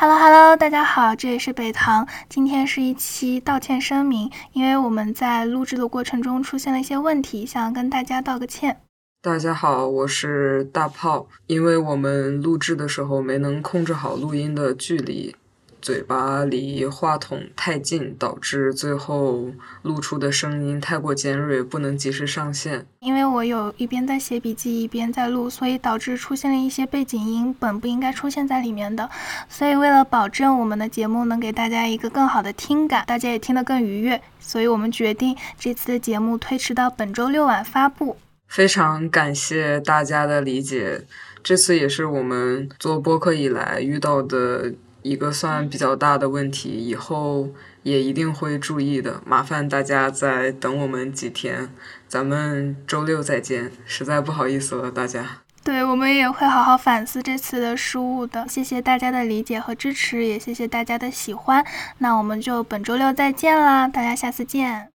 Hello Hello，大家好，这里是北唐。今天是一期道歉声明，因为我们在录制的过程中出现了一些问题，想跟大家道个歉。大家好，我是大炮。因为我们录制的时候没能控制好录音的距离。嘴巴离话筒太近，导致最后录出的声音太过尖锐，不能及时上线。因为我有一边在写笔记，一边在录，所以导致出现了一些背景音，本不应该出现在里面的。所以为了保证我们的节目能给大家一个更好的听感，大家也听得更愉悦，所以我们决定这次的节目推迟到本周六晚发布。非常感谢大家的理解，这次也是我们做播客以来遇到的。一个算比较大的问题，以后也一定会注意的。麻烦大家再等我们几天，咱们周六再见。实在不好意思了，大家。对我们也会好好反思这次的失误的。谢谢大家的理解和支持，也谢谢大家的喜欢。那我们就本周六再见啦，大家下次见。